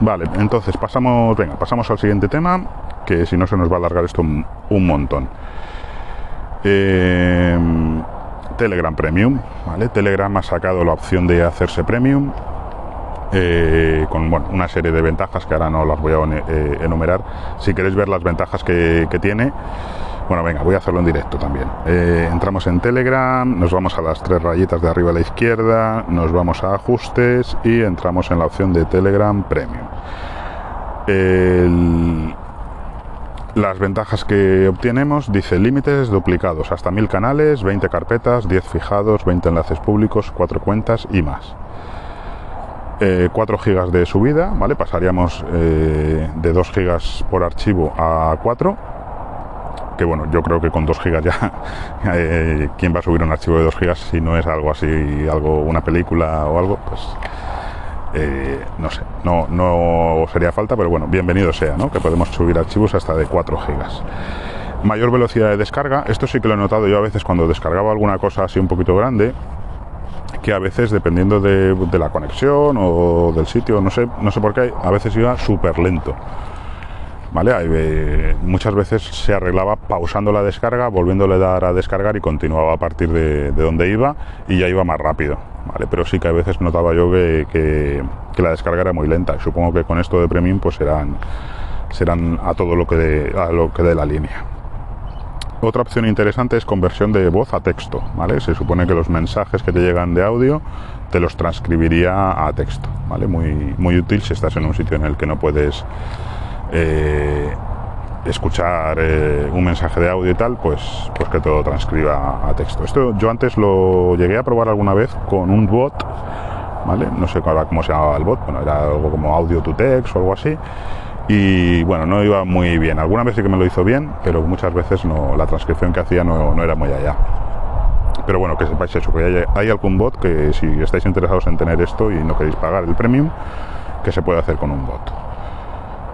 A: vale, entonces pasamos, venga, pasamos al siguiente tema, que si no se nos va a alargar esto un, montón. Eh, Telegram Premium, ¿vale? Telegram ha sacado la opción de hacerse Premium. Eh, con bueno, una serie de ventajas que ahora no las voy a enumerar. Si queréis ver las ventajas que, que tiene, bueno, venga, voy a hacerlo en directo también. Eh, entramos en Telegram, nos vamos a las tres rayitas de arriba a la izquierda, nos vamos a ajustes y entramos en la opción de Telegram Premium. las ventajas que obtenemos, dice límites duplicados, hasta mil canales, 20 carpetas, 10 fijados, 20 enlaces públicos, 4 cuentas y más. 4 eh, gigas de subida, ¿vale? Pasaríamos eh, de 2 gigas por archivo a 4 que bueno, yo creo que con 2 gigas ya, eh, ¿quién va a subir un archivo de 2 gigas si no es algo así, algo, una película o algo? Pues eh, no sé, no, no sería falta, pero bueno, bienvenido sea, ¿no? Que podemos subir archivos hasta de 4 gigas. Mayor velocidad de descarga, esto sí que lo he notado yo a veces cuando descargaba alguna cosa así un poquito grande, que a veces dependiendo de, la conexión o del sitio, no sé, no sé por qué, a veces iba súper lento. ¿Vale? Eh, muchas veces se arreglaba pausando la descarga, volviéndole a dar a descargar y continuaba a partir de, donde iba y ya iba más rápido. ¿vale? Pero sí que a veces notaba yo que, la descarga era muy lenta. Supongo que con esto de Premium pues serán, serán a todo lo que de, a lo que de la línea. Otra opción interesante es conversión de voz a texto, ¿vale? Se supone que los mensajes que te llegan de audio te los transcribiría a texto, ¿vale? Muy, muy útil si estás en un sitio en el que no puedes eh, escuchar eh, un mensaje de audio y tal, pues, pues que todo transcriba a texto. Esto yo antes lo llegué a probar alguna vez con un bot, ¿vale? No sé cómo se llamaba el bot, bueno, era algo como audio to text o algo así y bueno, no iba muy bien. Alguna vez sí que me lo hizo bien, pero muchas veces no, la transcripción que hacía no, era muy allá. Pero bueno, que sepáis eso, que hay, algún bot que si estáis interesados en tener esto y no queréis pagar el premium, que se puede hacer con un bot.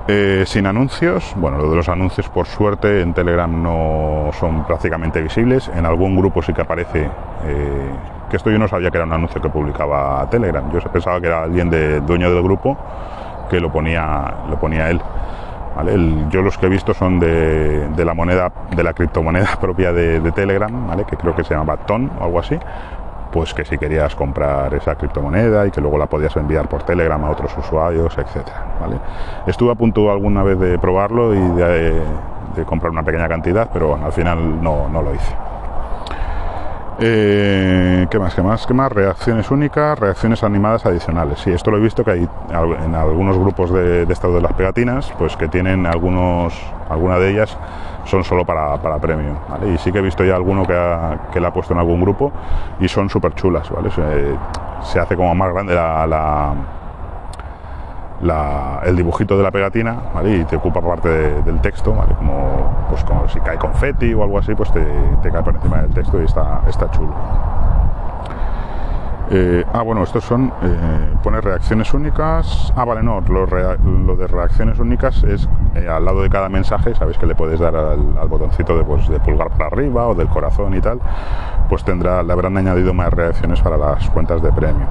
A: Eh, sin anuncios, bueno, lo de los anuncios por suerte en Telegram no son prácticamente visibles. En algún grupo sí que aparece, eh, que esto yo no sabía que era un anuncio que publicaba Telegram. Yo pensaba que era alguien de dueño del grupo que lo ponía, lo ponía él. yo los que he visto son de, la moneda, de la criptomoneda propia de, Telegram, que creo que se llama TON o algo así. Pues que si querías comprar esa criptomoneda y que luego la podías enviar por Telegram a otros usuarios, etcétera. ¿vale? Estuve a punto alguna vez de probarlo y de, comprar una pequeña cantidad, pero al final no, no lo hice. Eh, ¿Qué más? ¿Qué más? ¿Qué más? Reacciones únicas, reacciones animadas adicionales. Sí, esto lo he visto que hay en algunos grupos de, estado de las pegatinas, pues que tienen algunos, alguna de ellas son solo para, para premium, Y sí que he visto ya alguno que, que la ha puesto en algún grupo y son súper chulas, ¿vale? Se, hace como más grande la el dibujito de la pegatina y te ocupa parte del texto, como, pues como si cae confeti o algo así, pues te, te cae por encima del texto y está, está chulo. Eh, ah, bueno, estos son, eh, pone reacciones únicas. Ah, vale, no, lo, de reacciones únicas es eh, al lado de cada mensaje, sabéis que le puedes dar al, botoncito de, pues, de, pulgar para arriba o del corazón y tal, pues tendrá, le habrán añadido más reacciones para las cuentas de premium.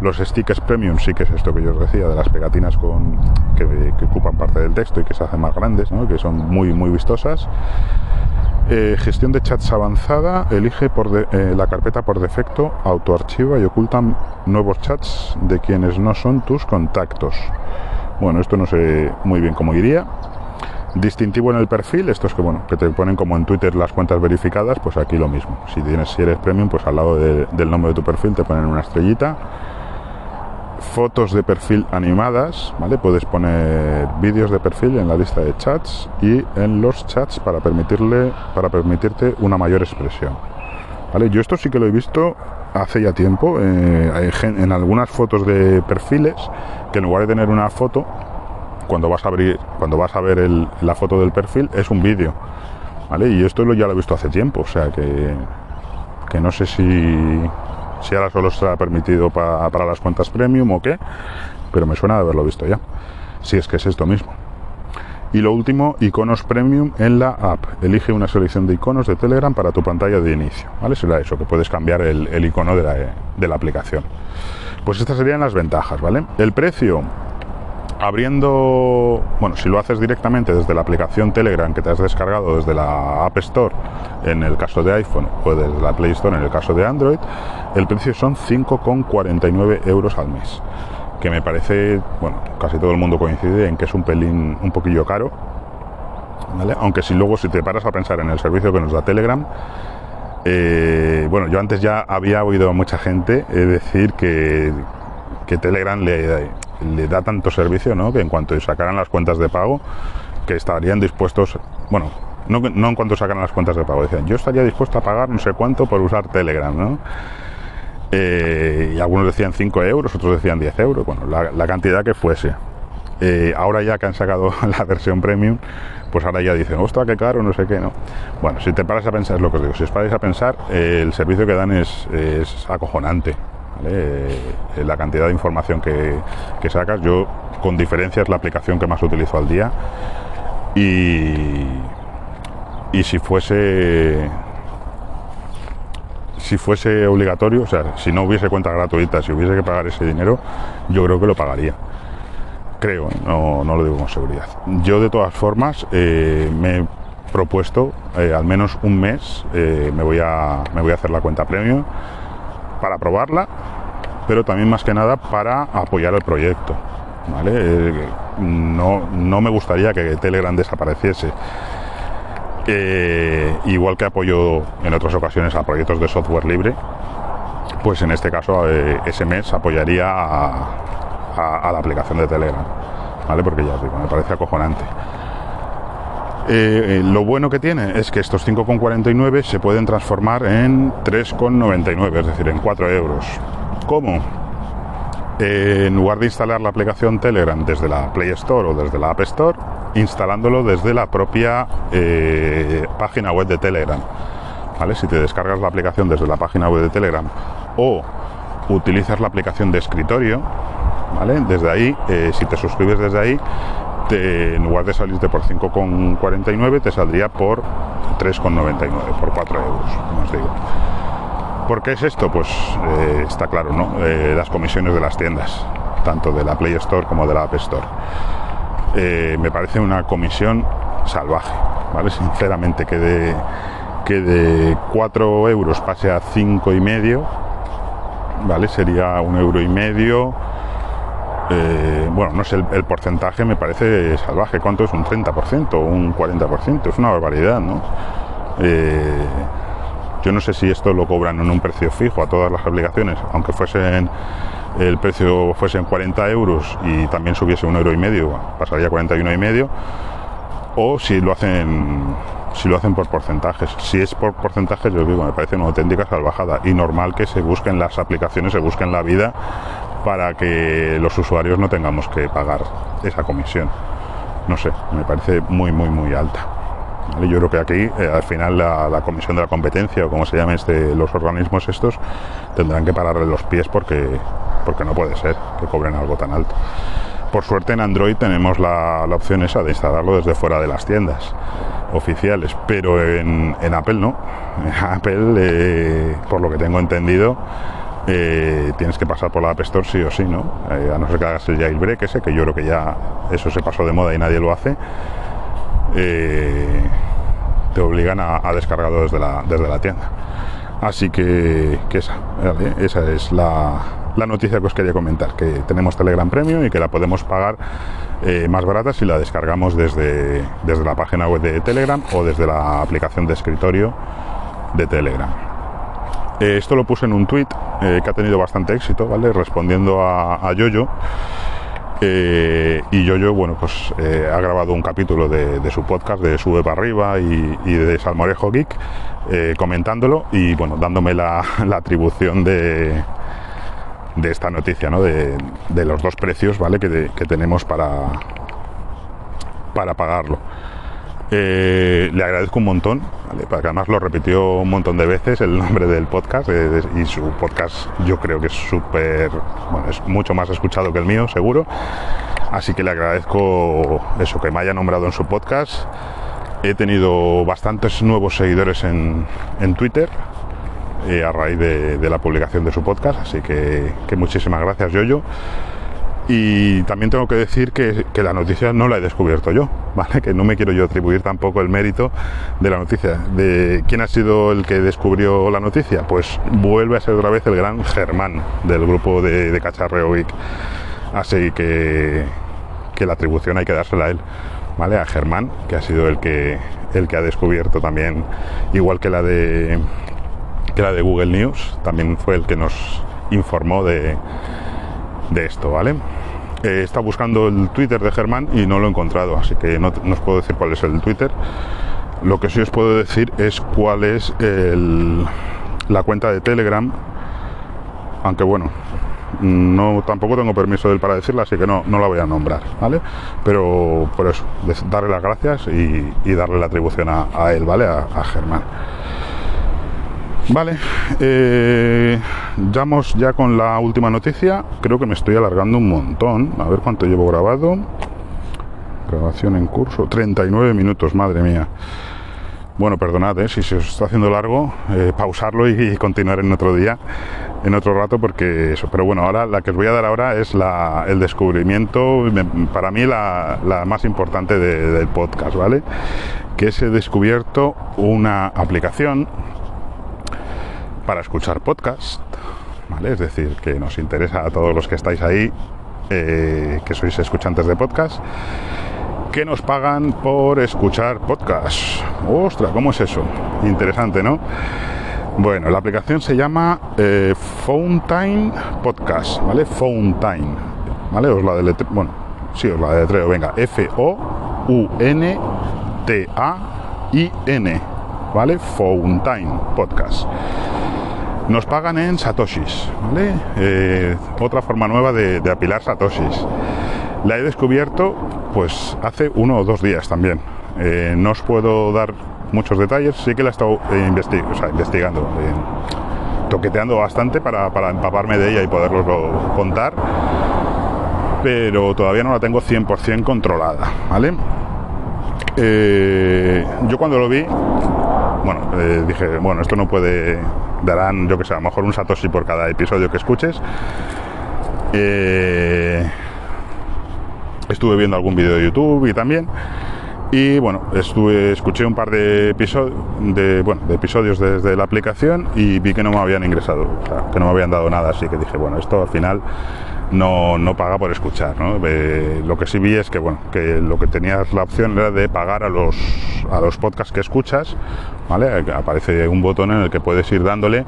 A: Los stickers premium sí que es esto que yo os decía, de las pegatinas con, que, ocupan parte del texto y que se hacen más grandes, que son muy, muy vistosas. Eh, gestión de chats avanzada, elige por eh, la carpeta por defecto, autoarchiva y ocultan nuevos chats de quienes no son tus contactos. Bueno, esto no sé muy bien cómo iría. Distintivo en el perfil, esto es que bueno, que te ponen como en Twitter las cuentas verificadas, pues aquí lo mismo. Si tienes, si eres premium, pues al lado del nombre de tu perfil te ponen una estrellita fotos de perfil animadas, ¿vale? Puedes poner vídeos de perfil en la lista de chats y en los chats para permitirle para permitirte una mayor expresión. ¿Vale? Yo esto sí que lo he visto hace ya tiempo eh, en algunas fotos de perfiles que en lugar de tener una foto cuando vas a abrir cuando vas a ver la foto del perfil es un vídeo. ¿Vale? Y esto lo, ya lo he visto hace tiempo, o sea que que no sé si si ahora solo está permitido para las cuentas premium o qué, pero me suena de haberlo visto ya. Si es que es esto mismo. Y lo último, iconos premium en la app. Elige una selección de iconos de Telegram para tu pantalla de inicio. ¿Vale? Será eso, que puedes cambiar el, icono de la, de la aplicación. Pues estas serían las ventajas, ¿vale? El precio, abriendo, bueno, si lo haces directamente desde la aplicación Telegram que te has descargado desde la App Store, en el caso de iPhone, o desde la Play Store en el caso de Android, el precio son 5,49 euros al mes. Que me parece, bueno, casi todo el mundo coincide en que es un pelín un poquillo caro. Aunque si luego si te paras a pensar en el servicio que nos da Telegram, eh, bueno, yo antes ya había oído a mucha gente decir que, que Telegram le, le da tanto servicio, ¿no? Que en cuanto sacaran las cuentas de pago, que estarían dispuestos, bueno, no, no en cuanto sacaran las cuentas de pago, decían, yo estaría dispuesto a pagar no sé cuánto por usar Telegram, ¿no? Eh, y algunos decían 5 euros, otros decían 10 euros, bueno, la, cantidad que fuese. Eh, ahora ya que han sacado la versión premium, pues ahora ya dicen, ostras, qué caro, no sé qué, ¿no? Bueno, si te paras a pensar, es lo que os digo, si os paráis a pensar, eh, el servicio que dan es, es acojonante. ¿Vale? Eh, la cantidad de información que, sacas, yo con diferencia es la aplicación que más utilizo al día y, y si fuese si fuese obligatorio, o sea, si no hubiese cuenta gratuita, si hubiese que pagar ese dinero, yo creo que lo pagaría. Creo, no, no lo digo con seguridad. Yo de todas formas eh, me he propuesto eh, al menos un mes, eh, me, voy a, me voy a hacer la cuenta premium para probarla, pero también más que nada para apoyar el proyecto. ¿vale? no, no me gustaría que Telegram desapareciese eh, igual que apoyo en otras ocasiones a proyectos de software libre, pues en este caso eh, ese mes apoyaría a, la aplicación de Telegram, ¿vale? Porque ya os digo, me parece acojonante. Eh, lo bueno que tiene es que estos 5,49 se pueden transformar en 3,99, es decir, en 4 euros. ¿Cómo? en lugar de instalar la aplicación Telegram desde la Play Store o desde la App Store, instalándolo desde la propia eh, página web de Telegram. ¿Vale? Si te descargas la aplicación desde la página web de Telegram o utilizas la aplicación de escritorio, ¿vale? Desde ahí, eh, si te suscribes desde ahí, en lugar de salirte por 5,49, te saldría por 3,99, por 4 euros, como os digo. ¿Por qué es esto? Pues eh, está claro, ¿no? las comisiones de las tiendas, tanto de la Play Store como de la App Store. Eh, me parece una comisión salvaje, ¿vale? Sinceramente, que de, que de 4 euros pase a 5 y medio, ¿vale? Sería un euro y medio. Eh, bueno, no sé, el, porcentaje me parece salvaje. ¿Cuánto es? ¿Un 30% o un 40%? Es una barbaridad, ¿no? Eh, yo no sé si esto lo cobran en un precio fijo a todas las aplicaciones, aunque fuesen el precio fuese en 40 euros y también subiese un euro y medio, pasaría a 41 y medio, o si lo hacen si lo hacen por porcentajes. Si es por porcentajes, yo digo, me parece una auténtica salvajada y normal que se busquen las aplicaciones, se busquen la vida para que los usuarios no tengamos que pagar esa comisión. No sé, me parece muy, muy, muy alta. Yo creo que aquí, eh, al final, la, Comisión de la Competencia, o como se llamen este, los organismos estos, tendrán que pararle los pies porque, porque no puede ser que cobren algo tan alto. Por suerte en Android tenemos la, opción esa de instalarlo desde fuera de las tiendas oficiales, pero en, Apple no. En Apple, eh, por lo que tengo entendido, eh, tienes que pasar por la App Store sí o sí, ¿no? a no ser que hagas el jailbreak ese, que yo creo que ya eso se pasó de moda y nadie lo hace eh, te obligan a, descargarlo desde la, desde la tienda. Así que, esa, esa es la, noticia que os quería comentar, que tenemos Telegram Premium y que la podemos pagar eh, más barata si la descargamos desde, desde la página web de Telegram o desde la aplicación de escritorio de Telegram. Eh, esto lo puse en un tweet que ha tenido bastante éxito, ¿vale? Respondiendo a, Yoyo. Eh, y yo, yo, bueno, pues eh, ha grabado un capítulo de, su podcast, de Sube para arriba y, de Salmorejo Geek, eh, comentándolo y, bueno, dándome la, atribución de, de esta noticia, ¿no? De, los dos precios, ¿vale? Que, que tenemos para, para pagarlo. Eh, le agradezco un montón, porque además lo repitió un montón de veces el nombre del podcast eh, y su podcast yo creo que es súper, bueno, es mucho más escuchado que el mío, seguro. Así que le agradezco eso, que me haya nombrado en su podcast. He tenido bastantes nuevos seguidores en, Twitter eh, a raíz de, la publicación de su podcast, así que, que muchísimas gracias, Yoyo. Y también tengo que decir que, la noticia no la he descubierto yo, ¿vale? Que no me quiero yo atribuir tampoco el mérito de la noticia. ¿De quién ha sido el que descubrió la noticia? Pues vuelve a ser otra vez el gran Germán del grupo de, de Cacharreo Week. Así que, que la atribución hay que dársela a él, ¿vale? A Germán, que ha sido el que, el que ha descubierto también, igual que la de que la de Google News, también fue el que nos informó de de esto, ¿vale? He estado buscando el Twitter de Germán y no lo he encontrado, así que no, os puedo decir cuál es el Twitter. Lo que sí os puedo decir es cuál es la cuenta de Telegram, aunque bueno, no tampoco tengo permiso de él para decirla, así que no, no la voy a nombrar, ¿vale? Pero por eso, darle las gracias y, darle la atribución a, él, ¿vale? A, Germán. Vale. Eh, vamos ya con la última noticia. Creo que me estoy alargando un montón. A ver cuánto llevo grabado. Grabación en curso. 39 minutos, madre mía. Bueno, perdonad ¿eh? si se os está haciendo largo, eh, pausarlo y, continuar en otro día, en otro rato, porque eso. Pero bueno, ahora la que os voy a dar ahora es el descubrimiento, para mí la, más importante del podcast, ¿vale? Que es he descubierto una aplicación para escuchar podcast, ¿vale? Es decir, que nos interesa a todos los que estáis ahí, eh, que sois escuchantes de podcast que nos pagan por escuchar podcast. Ostras, ¿cómo es eso? Interesante, ¿no? Bueno, la aplicación se llama eh, Fountain Podcast, ¿vale? Fountain, ¿vale? Os la deletreo, bueno, sí, os la deletreo, venga, F-O-U-N-T-A-I-N, ¿vale? Fountain Podcast. Nos pagan en satoshis, ¿vale? Eh, otra forma nueva de, apilar satoshis. La he descubierto pues hace uno o dos días también. Eh, no os puedo dar muchos detalles, sí que la he estado eh, investigando, eh, toqueteando bastante para, empaparme de ella y poderlo contar, pero todavía no la tengo 100% controlada, ¿vale? yo cuando lo vi, bueno, dije, bueno, esto no puede, darán, yo que sé, a lo mejor un satoshi por cada episodio que escuches. Eh, estuve viendo algún vídeo de YouTube y también y bueno estuve escuché un par de episodios de bueno de episodios desde la aplicación y vi que no me habían ingresado que no me habían dado nada así que dije bueno esto al final no, no paga por escuchar lo que sí vi es que bueno que lo que tenías la opción era de pagar a los a los podcasts que escuchas ¿vale? Aparece un botón en el que puedes ir dándole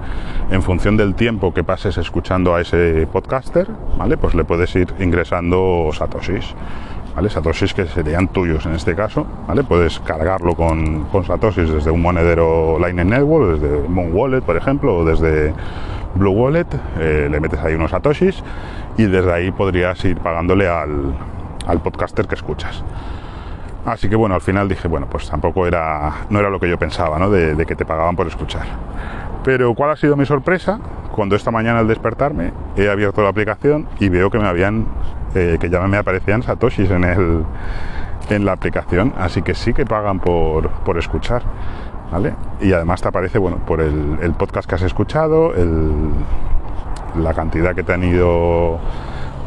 A: en función del tiempo que pases escuchando a ese podcaster, ¿vale? Pues le puedes ir ingresando satoshis, ¿vale? Satoshis que serían tuyos en este caso, ¿vale? Puedes cargarlo con, con satoshis desde un monedero Lightning Network, desde Moon Wallet, por ejemplo, o desde Blue Wallet, eh, le metes ahí unos satoshis y desde ahí podrías ir pagándole al, al podcaster que escuchas. Así que bueno, al final dije, bueno, pues tampoco era, no era lo que yo pensaba, ¿no? De, que te pagaban por escuchar. Pero ¿cuál ha sido mi sorpresa? Cuando esta mañana al despertarme he abierto la aplicación y veo que me habían, eh, que ya me aparecían satoshis en el, en la aplicación, así que sí que pagan por, por escuchar, Y además te aparece, bueno, por el, podcast que has escuchado, la cantidad que te han ido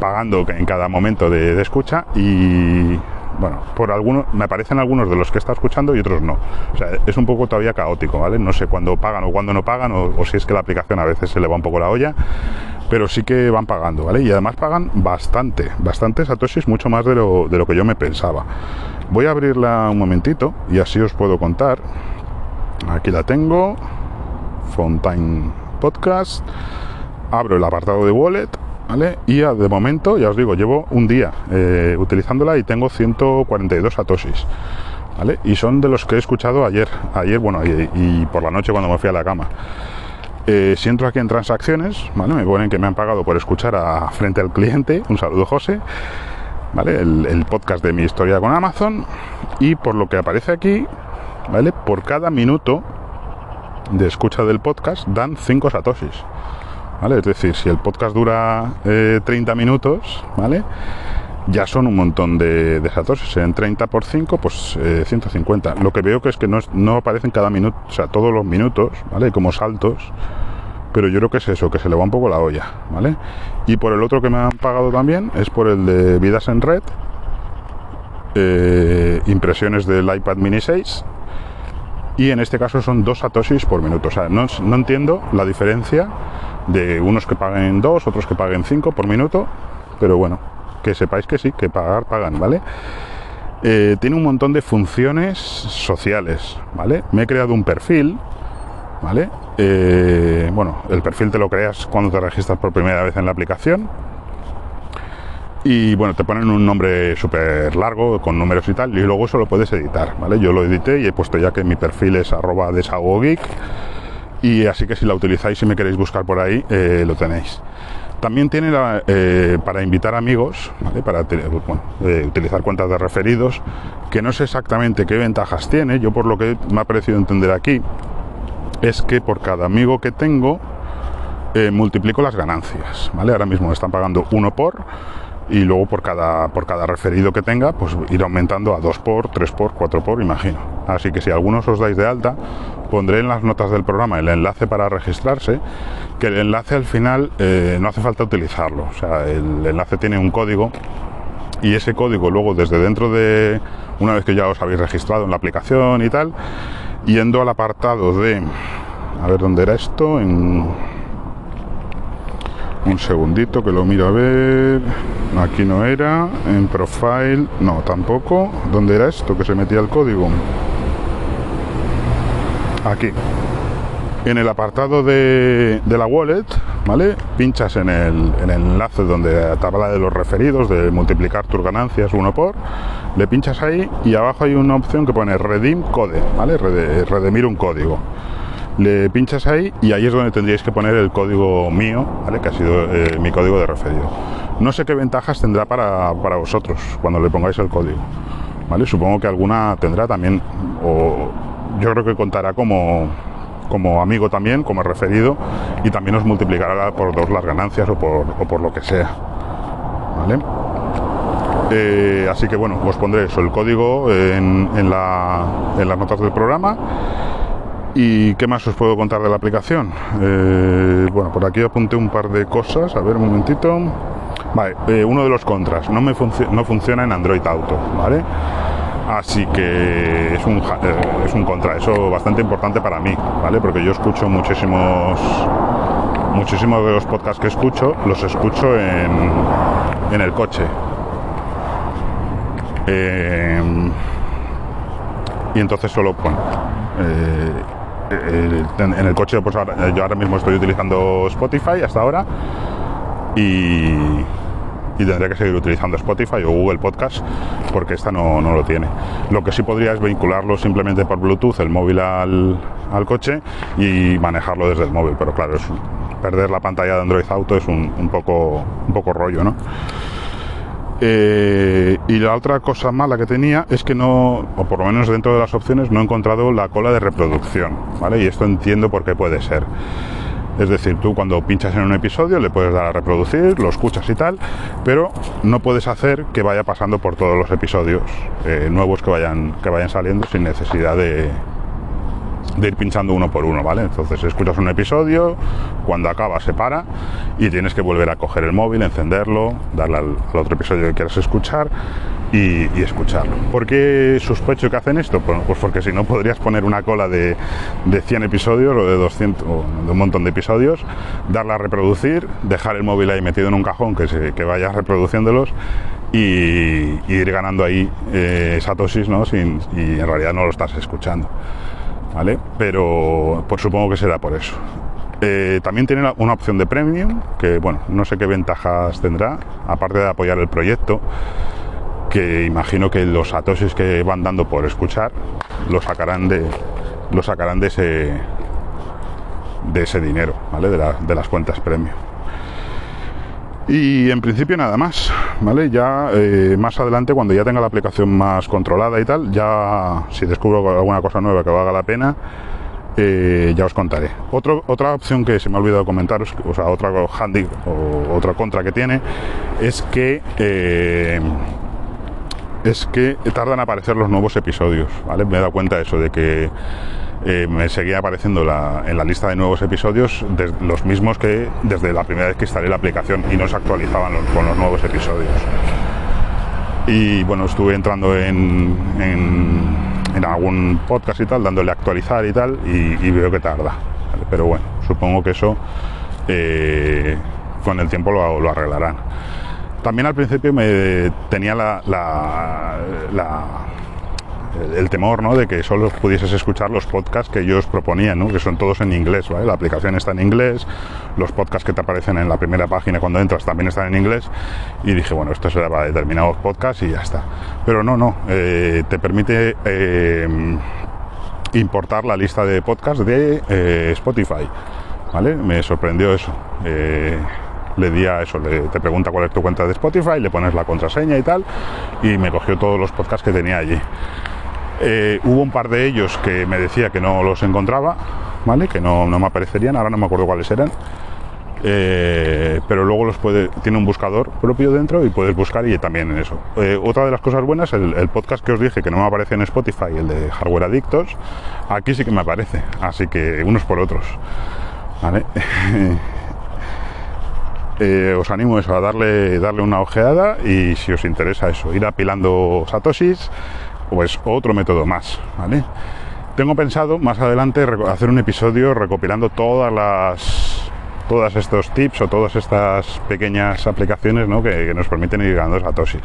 A: pagando en cada momento de, de escucha y bueno, por algunos, me aparecen algunos de los que está escuchando y otros no. O sea, es un poco todavía caótico, ¿vale? No sé cuándo pagan o cuándo no pagan, o, si es que la aplicación a veces se le va un poco la olla, pero sí que van pagando, ¿vale? Y además pagan bastante, bastante satoshis, mucho más de lo, de lo que yo me pensaba. Voy a abrirla un momentito y así os puedo contar. Aquí la tengo, Fontaine Podcast. Abro el apartado de Wallet y de momento, ya os digo, llevo un día eh, utilizándola y tengo 142 satoshis, ¿vale? Y son de los que he escuchado ayer, ayer, bueno, y, por la noche cuando me fui a la cama. Eh, si entro aquí en transacciones, ¿vale? Me ponen que me han pagado por escuchar a frente al cliente, un saludo José, ¿vale? El podcast de mi historia con Amazon y por lo que aparece aquí, ¿vale? Por cada minuto de escucha del podcast dan 5 satoshis. Es decir, si el podcast dura 30 eh, minutos, ¿vale? Ya son un montón de, de satoshis. En 30 por 5, pues 150. Eh, Lo que veo que es que no, no aparecen cada minuto, o sea, todos los minutos, ¿vale? Como saltos. Pero yo creo que es eso, que se le va un poco la olla, ¿vale? Y por el otro que me han pagado también es por el de Vidas en Red, eh, impresiones del iPad Mini 6 y en este caso son dos satoshis por minuto. O sea, no, no entiendo la diferencia de unos que paguen dos, otros que paguen cinco por minuto, pero bueno, que sepáis que sí, que pagar, pagan, ¿vale? Eh, tiene un montón de funciones sociales, ¿vale? Me he creado un perfil, ¿vale? Eh, bueno, el perfil te lo creas cuando te registras por primera vez en la aplicación. Y bueno, te ponen un nombre súper largo, con números y tal, y luego eso lo puedes editar, ¿vale? Yo lo edité y he puesto ya que mi perfil es arroba geek y así que si la utilizáis y me queréis buscar por ahí, eh, lo tenéis. También tiene eh, para invitar amigos, para eh, utilizar cuentas de referidos, que no sé exactamente qué ventajas tiene. Yo por lo que me ha parecido entender aquí, es que por cada amigo que tengo, multiplico las ganancias, ¿vale? Ahora mismo están pagando uno por y luego por cada, por cada referido que tenga, pues ir aumentando a 2 por, 3 por, 4 por, imagino. Así que si algunos os dais de alta, pondré en las notas del programa el enlace para registrarse, que el enlace al final eh, no hace falta utilizarlo, o sea, el enlace tiene un código y ese código luego desde dentro de, una vez que ya os habéis registrado en la aplicación y tal, yendo al apartado de, a ver dónde era esto, en un segundito que lo miro a ver. Aquí no era. En profile. No, tampoco. ¿Dónde era esto que se metía el código? Aquí. En el apartado de, la wallet, ¿vale? Pinchas en el, en el enlace donde tabla de los referidos, de multiplicar tus ganancias uno por, le pinchas ahí y abajo hay una opción que pone Redeem Code, ¿vale? Redimir un código le pinchas ahí y ahí es donde tendríais que poner el código mío, ¿vale? que ha sido eh, mi código de referido. No sé qué ventajas tendrá para, vosotros cuando le pongáis el código. ¿vale? Supongo que alguna tendrá también, o yo creo que contará como, como amigo también, como referido, y también os multiplicará por dos las ganancias o por, lo que sea. ¿Vale? Eh, así que bueno, os pondré eso, el código en, en las notas del programa ¿Y qué más os puedo contar de la aplicación? Eh, bueno, por aquí apunté un par de cosas, a ver un momentito. Vale, eh, uno de los contras, no, me no funciona en Android Auto, ¿vale? Así que es un, eh, es un contra, eso bastante importante para mí, ¿vale? Porque yo escucho muchísimos, muchísimos de los podcasts que escucho, los escucho en, en el coche. y entonces solo, bueno, en el coche, pues ahora, yo ahora mismo estoy utilizando Spotify hasta ahora y, y tendría que seguir utilizando Spotify o Google Podcast porque esta no, lo tiene. Lo que sí podría es vincularlo simplemente por Bluetooth, el móvil al, coche y manejarlo desde el móvil, pero claro, es, perder la pantalla de Android Auto es un, poco, un poco rollo, ¿no? Eh, y la otra cosa mala que tenía es que no, o por lo menos dentro de las opciones, no he encontrado la cola de reproducción, ¿vale? Y esto entiendo por qué puede ser. Es decir, tú cuando pinchas en un episodio le puedes dar a reproducir, lo escuchas y tal, pero no puedes hacer que vaya pasando por todos los episodios eh, nuevos que vayan, que vayan saliendo sin necesidad de, de ir pinchando uno por uno, ¿vale? Entonces escuchas un episodio, cuando acaba se para y tienes que volver a coger el móvil, encenderlo, darle al, otro episodio que quieras escuchar y, escucharlo. ¿Por qué sospecho que hacen esto? Pues, pues porque si no podrías poner una cola de, de 100 episodios o de 200 o de un montón de episodios, darle a reproducir, dejar el móvil ahí metido en un cajón que, se, que vaya reproduciéndolos y, ir ganando ahí eh, esa tosis, ¿no? Sin, y en realidad no lo estás escuchando. ¿Vale? Pero pues supongo que será por eso. Eh, también tiene una opción de premium, que bueno, no sé qué ventajas tendrá, aparte de apoyar el proyecto, que imagino que los atosis que van dando por escuchar lo sacarán de, lo sacarán de ese de ese dinero, ¿vale? De, de las cuentas premium. Y en principio nada más, ¿vale? Ya eh, más adelante, cuando ya tenga la aplicación más controlada y tal, ya si descubro alguna cosa nueva que valga la pena, eh, ya os contaré. otra opción que se me ha olvidado comentaros, o sea, otra handy o otra contra que tiene, es que eh, es que tardan en aparecer los nuevos episodios, ¿vale? Me he dado cuenta de eso, de que eh, me seguía apareciendo en la lista de nuevos episodios los mismos que desde la primera vez que instalé la aplicación y no se actualizaban con los nuevos episodios. Y bueno, estuve entrando en, algún podcast y tal, dándole a actualizar y tal, y, veo que tarda. Pero bueno, supongo que eso eh, con el tiempo lo, arreglarán. También al principio me tenía el temor ¿no? de que solo pudieses escuchar los podcasts que ellos proponían, ¿no? que son todos en inglés. La aplicación está en inglés, los podcasts que te aparecen en la primera página cuando entras también están en inglés. Y dije, bueno, esto será para determinados podcasts y ya está. Pero no, no, eh, te permite eh, importar la lista de podcasts de eh, Spotify. ¿vale? Me sorprendió eso le di a eso, le, te pregunta cuál es tu cuenta de Spotify, le pones la contraseña y tal, y me cogió todos los podcasts que tenía allí. Eh, hubo un par de ellos que me decía que no los encontraba, ¿vale? Que no, me aparecerían, ahora no me acuerdo cuáles eran. Eh, pero luego los puede, tiene un buscador propio dentro y puedes buscar y también en eso. Eh, otra de las cosas buenas, el, el, podcast que os dije que no me aparece en Spotify, el de Hardware Adictos, aquí sí que me aparece, así que unos por otros. ¿Vale? Eh, os animo a darle, darle una ojeada y si os interesa eso, ir apilando satoshis, pues otro método más, ¿vale? Tengo pensado más adelante hacer un episodio recopilando todas las todos estos tips o todas estas pequeñas aplicaciones ¿no? que, nos permiten ir ganando satoshis,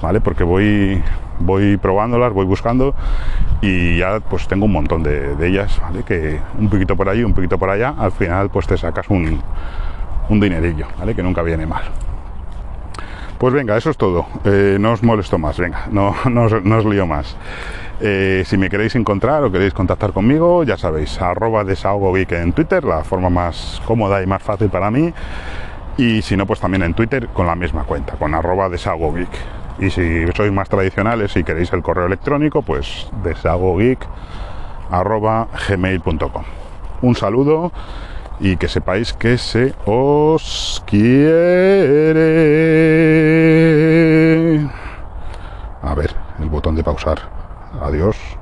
A: ¿vale? Porque voy voy probándolas, voy buscando y ya pues tengo un montón de, de ellas, ¿vale? Que un poquito por ahí, un poquito por allá, al final pues te sacas un un dinerillo, ¿vale? Que nunca viene mal. Pues venga, eso es todo. Eh, no os molesto más, venga, no, no, os, no os lío más. Eh, si me queréis encontrar o queréis contactar conmigo, ya sabéis, arroba desahogo en Twitter, la forma más cómoda y más fácil para mí. Y si no, pues también en Twitter con la misma cuenta, con arroba desahogo geek. Y si sois más tradicionales y queréis el correo electrónico, pues desahogogeek arroba gmail.com. Un saludo y que sepáis que se os quiere. A ver, el botón de pausar. Adiós.